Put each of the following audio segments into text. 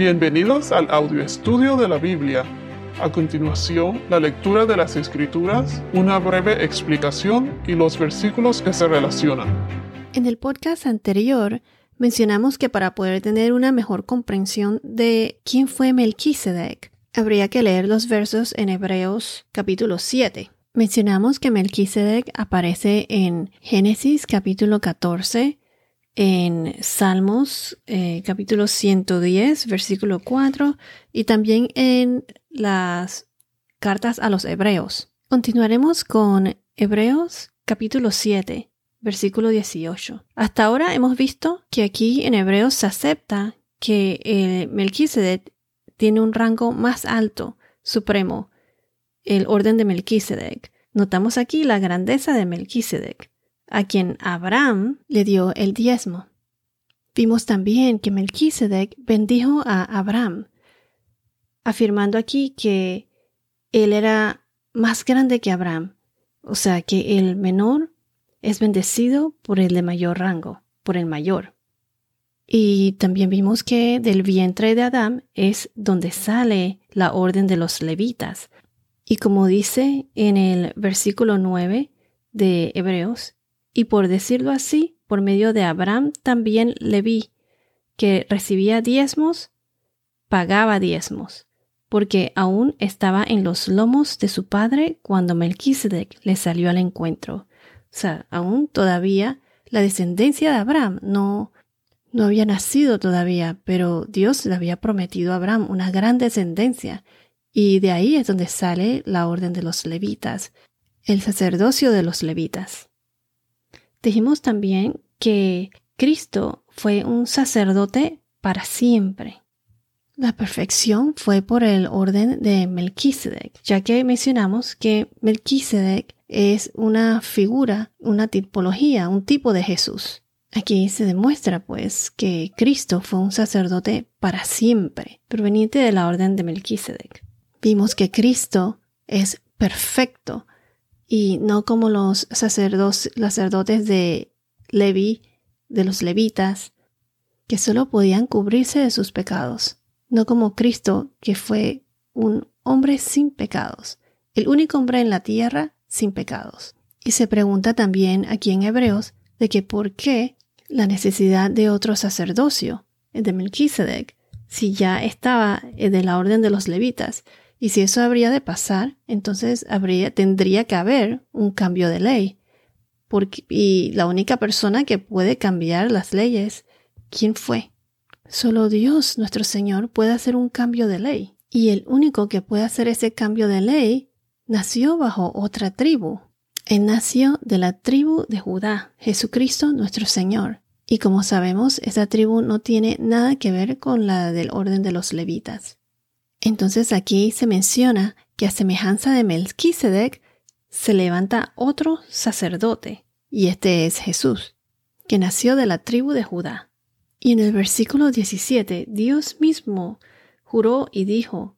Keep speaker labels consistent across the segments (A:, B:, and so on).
A: Bienvenidos al audio estudio de la Biblia. A continuación, la lectura de las Escrituras, una breve explicación y los versículos que se relacionan.
B: En el podcast anterior mencionamos que para poder tener una mejor comprensión de quién fue Melquisedec, habría que leer los versos en Hebreos capítulo 7. Mencionamos que Melquisedec aparece en Génesis capítulo 14, en Salmos eh, capítulo 110, versículo 4 y también en las cartas a los hebreos. Continuaremos con Hebreos capítulo 7, versículo 18. Hasta ahora hemos visto que aquí en Hebreos se acepta que eh, Melquisedec tiene un rango más alto, supremo, el orden de Melquisedec. Notamos aquí la grandeza de Melquisedec a quien Abraham le dio el diezmo. Vimos también que Melquisedec bendijo a Abraham, afirmando aquí que él era más grande que Abraham, o sea que el menor es bendecido por el de mayor rango, por el mayor. Y también vimos que del vientre de Adán es donde sale la orden de los levitas. Y como dice en el versículo 9 de Hebreos, y por decirlo así, por medio de Abraham también le vi que recibía diezmos, pagaba diezmos, porque aún estaba en los lomos de su padre cuando Melquisedec le salió al encuentro. O sea, aún todavía la descendencia de Abraham no, no había nacido todavía, pero Dios le había prometido a Abraham una gran descendencia, y de ahí es donde sale la orden de los levitas, el sacerdocio de los levitas. Dijimos también que Cristo fue un sacerdote para siempre. La perfección fue por el orden de Melquisedec, ya que mencionamos que Melquisedec es una figura, una tipología, un tipo de Jesús. Aquí se demuestra, pues, que Cristo fue un sacerdote para siempre, proveniente de la orden de Melquisedec. Vimos que Cristo es perfecto, y no como los sacerdotes de Levi, de los levitas, que solo podían cubrirse de sus pecados, no como Cristo, que fue un hombre sin pecados, el único hombre en la tierra sin pecados. Y se pregunta también aquí en Hebreos de que por qué la necesidad de otro sacerdocio, de Melquisedec, si ya estaba de la orden de los levitas, y si eso habría de pasar, entonces habría, tendría que haber un cambio de ley. Porque, y la única persona que puede cambiar las leyes, ¿quién fue? Solo Dios, nuestro Señor, puede hacer un cambio de ley. Y el único que puede hacer ese cambio de ley nació bajo otra tribu. Él nació de la tribu de Judá, Jesucristo nuestro Señor. Y como sabemos, esa tribu no tiene nada que ver con la del orden de los levitas. Entonces aquí se menciona que a semejanza de Melquisedec se levanta otro sacerdote, y este es Jesús, que nació de la tribu de Judá. Y en el versículo 17, Dios mismo juró y dijo,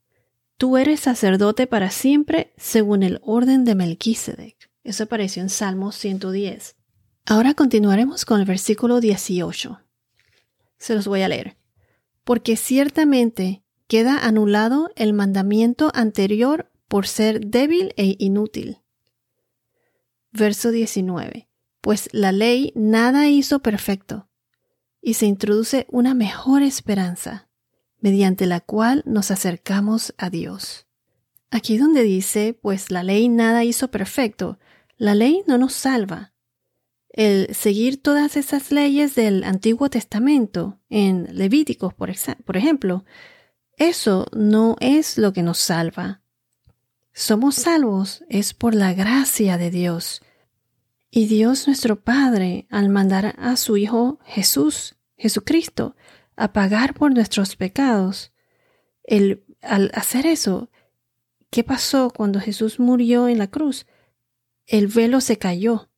B: Tú eres sacerdote para siempre según el orden de Melquisedec. Eso apareció en Salmo 110. Ahora continuaremos con el versículo 18. Se los voy a leer. Porque ciertamente queda anulado el mandamiento anterior por ser débil e inútil. Verso 19. Pues la ley nada hizo perfecto, y se introduce una mejor esperanza, mediante la cual nos acercamos a Dios. Aquí donde dice, pues la ley nada hizo perfecto, la ley no nos salva. El seguir todas esas leyes del Antiguo Testamento, en Levíticos, por, por ejemplo, eso no es lo que nos salva. Somos salvos es por la gracia de Dios. Y Dios nuestro Padre, al mandar a su Hijo Jesús, Jesucristo, a pagar por nuestros pecados, el, al hacer eso, ¿qué pasó cuando Jesús murió en la cruz? El velo se cayó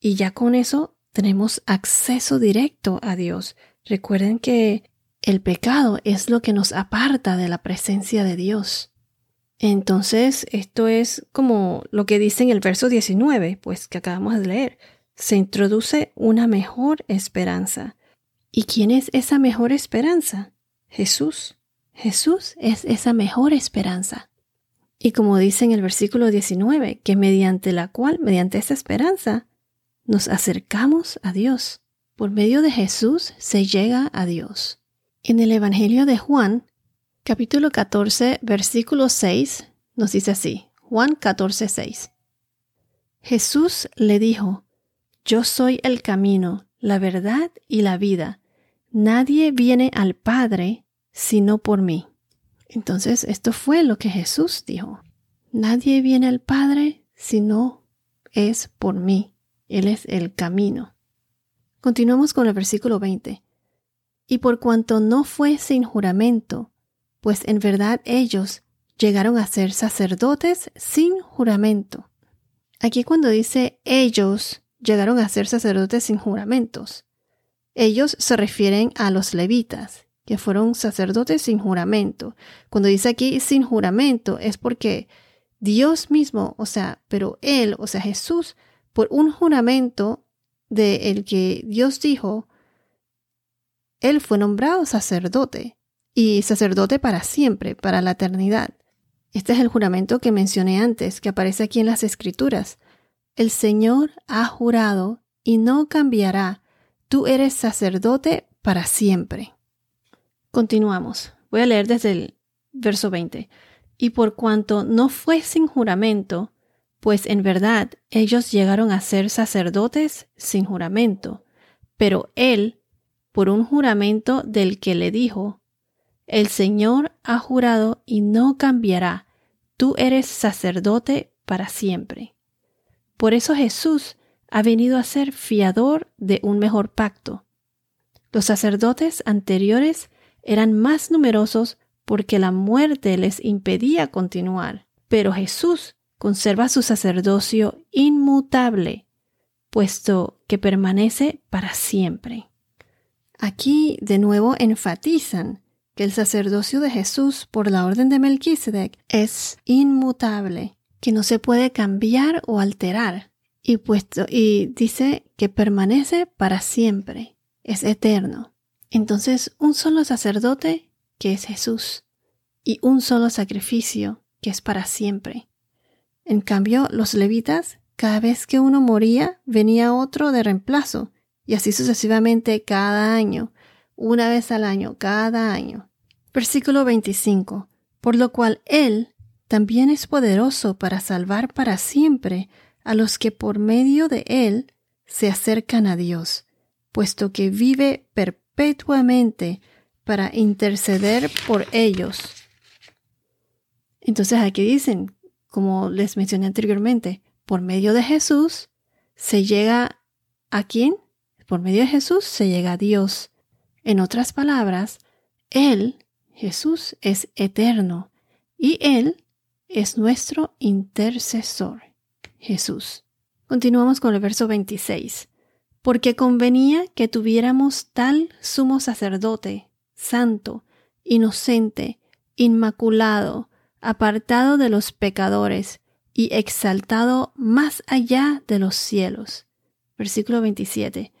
B: y ya con eso tenemos acceso directo a Dios. Recuerden que el pecado es lo que nos aparta de la presencia de Dios. Entonces, esto es como lo que dice en el verso 19, pues que acabamos de leer. Se introduce una mejor esperanza. ¿Y quién es esa mejor esperanza? Jesús. Jesús es esa mejor esperanza. Y como dice en el versículo 19, que mediante la cual, mediante esa esperanza, nos acercamos a Dios. Por medio de Jesús se llega a Dios. En el Evangelio de Juan, capítulo 14, versículo 6, nos dice así, Juan 14, 6. Jesús le dijo, Yo soy el camino, la verdad y la vida. Nadie viene al Padre sino por mí. Entonces, esto fue lo que Jesús dijo. Nadie viene al Padre si no es por mí. Él es el camino. Continuamos con el versículo 20. Y por cuanto no fue sin juramento, pues en verdad ellos llegaron a ser sacerdotes sin juramento. Aquí cuando dice ellos llegaron a ser sacerdotes sin juramentos, ellos se refieren a los levitas, que fueron sacerdotes sin juramento. Cuando dice aquí sin juramento es porque Dios mismo, o sea, pero Él, o sea, Jesús, por un juramento de el que Dios dijo, Él fue nombrado sacerdote y sacerdote para siempre, para la eternidad. Este es el juramento que mencioné antes, que aparece aquí en las Escrituras. El Señor ha jurado y no cambiará. Tú eres sacerdote para siempre. Continuamos. Voy a leer desde el verso 20. Y por cuanto no fue sin juramento, pues en verdad ellos llegaron a ser sacerdotes sin juramento, pero él, por un juramento del que le dijo, el Señor ha jurado y no cambiará, tú eres sacerdote para siempre. Por eso Jesús ha venido a ser fiador de un mejor pacto. Los sacerdotes anteriores eran más numerosos porque la muerte les impedía continuar. Pero Jesús conserva su sacerdocio inmutable, puesto que permanece para siempre. Aquí de nuevo enfatizan que el sacerdocio de Jesús por la orden de Melquisedec es inmutable, que no se puede cambiar o alterar, y, y dice que permanece para siempre, es eterno. Entonces, un solo sacerdote, que es Jesús, y un solo sacrificio, que es para siempre. En cambio, los levitas, cada vez que uno moría, venía otro de reemplazo, y así sucesivamente cada año, una vez al año, cada año. Versículo 25. Por lo cual Él también es poderoso para salvar para siempre a los que por medio de Él se acercan a Dios, puesto que vive perpetuamente para interceder por ellos. Entonces aquí dicen, como les mencioné anteriormente, por medio de Jesús se llega a quién? Por medio de Jesús se llega a Dios. En otras palabras, Él, Jesús, es eterno y Él es nuestro intercesor, Jesús. Continuamos con el verso 26 porque convenía que tuviéramos tal sumo sacerdote, santo, inocente, inmaculado, apartado de los pecadores y exaltado más allá de los cielos. Versículo 27.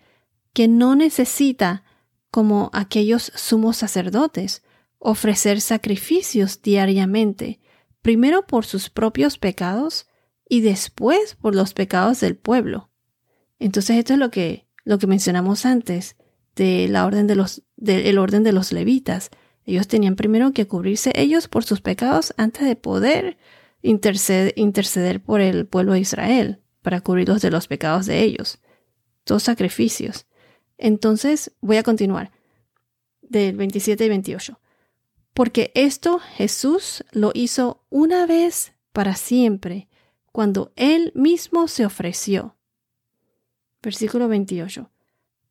B: Que no necesita, como aquellos sumos sacerdotes, ofrecer sacrificios diariamente, primero por sus propios pecados y después por los pecados del pueblo entonces esto es lo que, lo que mencionamos antes de la orden de los, del orden de los levitas. Ellos tenían primero que cubrirse ellos por sus pecados antes de poder interceder, interceder por el pueblo de Israel para cubrirlos de los pecados de ellos. Dos sacrificios. Entonces voy a continuar del 27 y 28. Porque esto Jesús lo hizo una vez para siempre, cuando Él mismo se ofreció Versículo 28.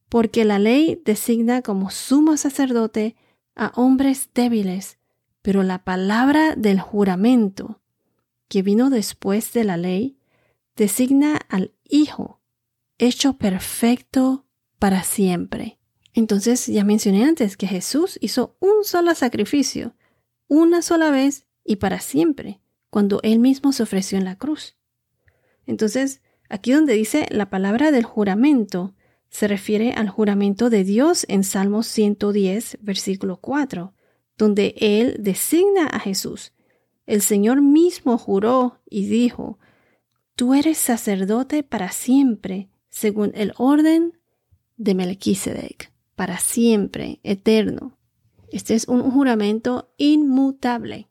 B: Porque la ley designa como sumo sacerdote a hombres débiles, pero la palabra del juramento, que vino después de la ley, designa al Hijo, hecho perfecto para siempre. Entonces ya mencioné antes que Jesús hizo un solo sacrificio, una sola vez y para siempre, cuando Él mismo se ofreció en la cruz. Entonces, Aquí donde dice la palabra del juramento, se refiere al juramento de Dios en Salmos 110, versículo 4, donde Él designa a Jesús. El Señor mismo juró y dijo, Tú eres sacerdote para siempre, según el orden de Melquisedec, para siempre, eterno. Este es un juramento inmutable.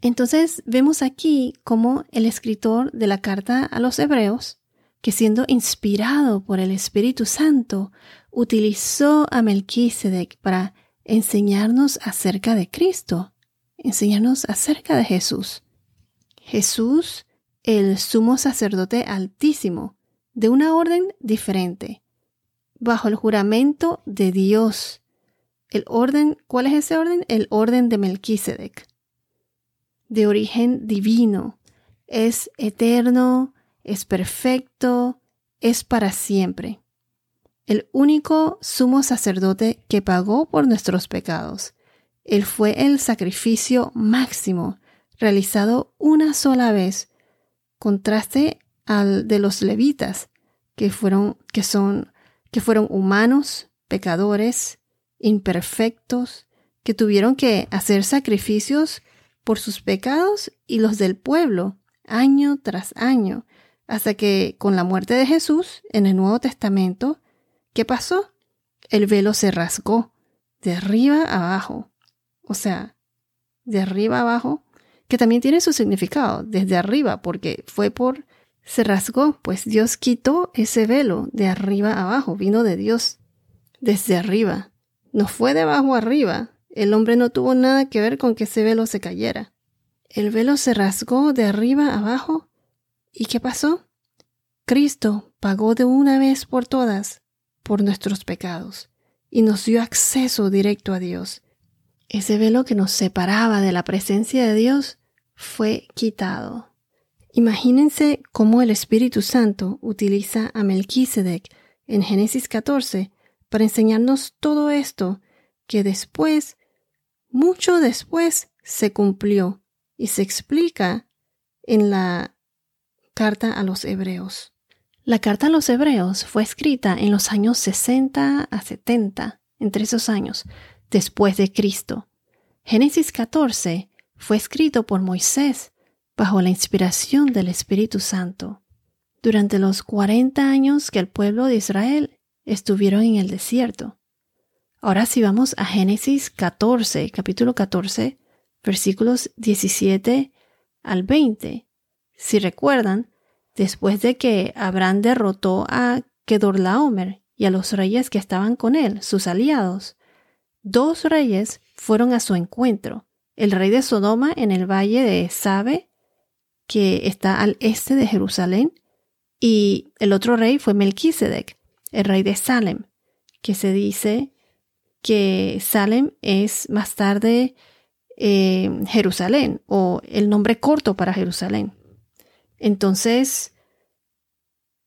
B: Entonces vemos aquí cómo el escritor de la carta a los hebreos, que siendo inspirado por el Espíritu Santo, utilizó a Melquisedec para enseñarnos acerca de Cristo, enseñarnos acerca de Jesús. Jesús, el sumo sacerdote altísimo, de una orden diferente, bajo el juramento de Dios. El orden, ¿cuál es ese orden? El orden de Melquisedec. De origen divino, es eterno, es perfecto, es para siempre. El único sumo sacerdote que pagó por nuestros pecados. Él fue el sacrificio máximo, realizado una sola vez, contraste al de los levitas, que fueron, que son, que fueron humanos, pecadores, imperfectos, que tuvieron que hacer sacrificios por sus pecados y los del pueblo, año tras año, hasta que con la muerte de Jesús en el Nuevo Testamento, ¿qué pasó? El velo se rasgó de arriba abajo. O sea, de arriba abajo, que también tiene su significado, desde arriba, porque fue por, se rasgó, pues Dios quitó ese velo de arriba abajo, vino de Dios desde arriba. No fue de abajo arriba. El hombre no tuvo nada que ver con que ese velo se cayera. El velo se rasgó de arriba abajo ¿Y qué pasó? Cristo pagó de una vez por todas por nuestros pecados y nos dio acceso directo a Dios. Ese velo que nos separaba de la presencia de Dios fue quitado. Imagínense cómo el Espíritu Santo utiliza a Melquisedec en Génesis 14 para enseñarnos todo esto que después, mucho después, se cumplió y se explica en la Carta a los Hebreos. La carta a los Hebreos fue escrita en los años 60 a 70, entre esos años, después de Cristo. Génesis 14 fue escrito por Moisés bajo la inspiración del Espíritu Santo. Durante los 40 años que el pueblo de Israel estuvieron en el desierto. Ahora si vamos a Génesis 14, capítulo 14, versículos 17 al 20, si recuerdan, después de que Abraham derrotó a Kedorlaomer y a los reyes que estaban con él, sus aliados, dos reyes fueron a su encuentro. El rey de Sodoma en el valle de Sabe, que está al este de Jerusalén, y el otro rey fue Melquisedec, el rey de Salem, que se dice que Salem es más tarde eh, Jerusalén, o el nombre corto para Jerusalén. Entonces,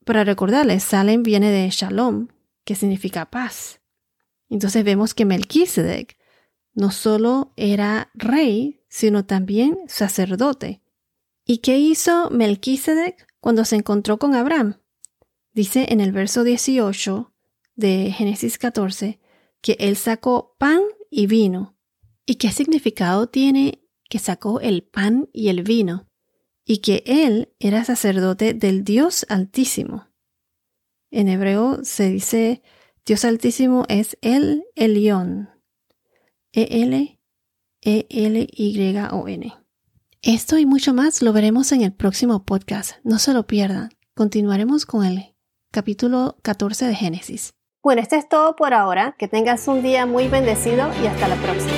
B: para recordarles, Salem viene de Shalom, que significa paz. Entonces vemos que Melquisedec no solo era rey, sino también sacerdote. ¿Y qué hizo Melquisedec cuando se encontró con Abraham? Dice en el verso 18 de Génesis 14 que él sacó pan y vino. ¿Y qué significado tiene que sacó el pan y el vino? y que él era sacerdote del Dios Altísimo. En hebreo se dice Dios Altísimo es el Elión. E-L-E-L-Y-O-N. Esto y mucho más lo veremos en el próximo podcast. No se lo pierdan. Continuaremos con el capítulo 14 de Génesis. Bueno, esto es todo por ahora. Que tengas un día muy bendecido y hasta la próxima.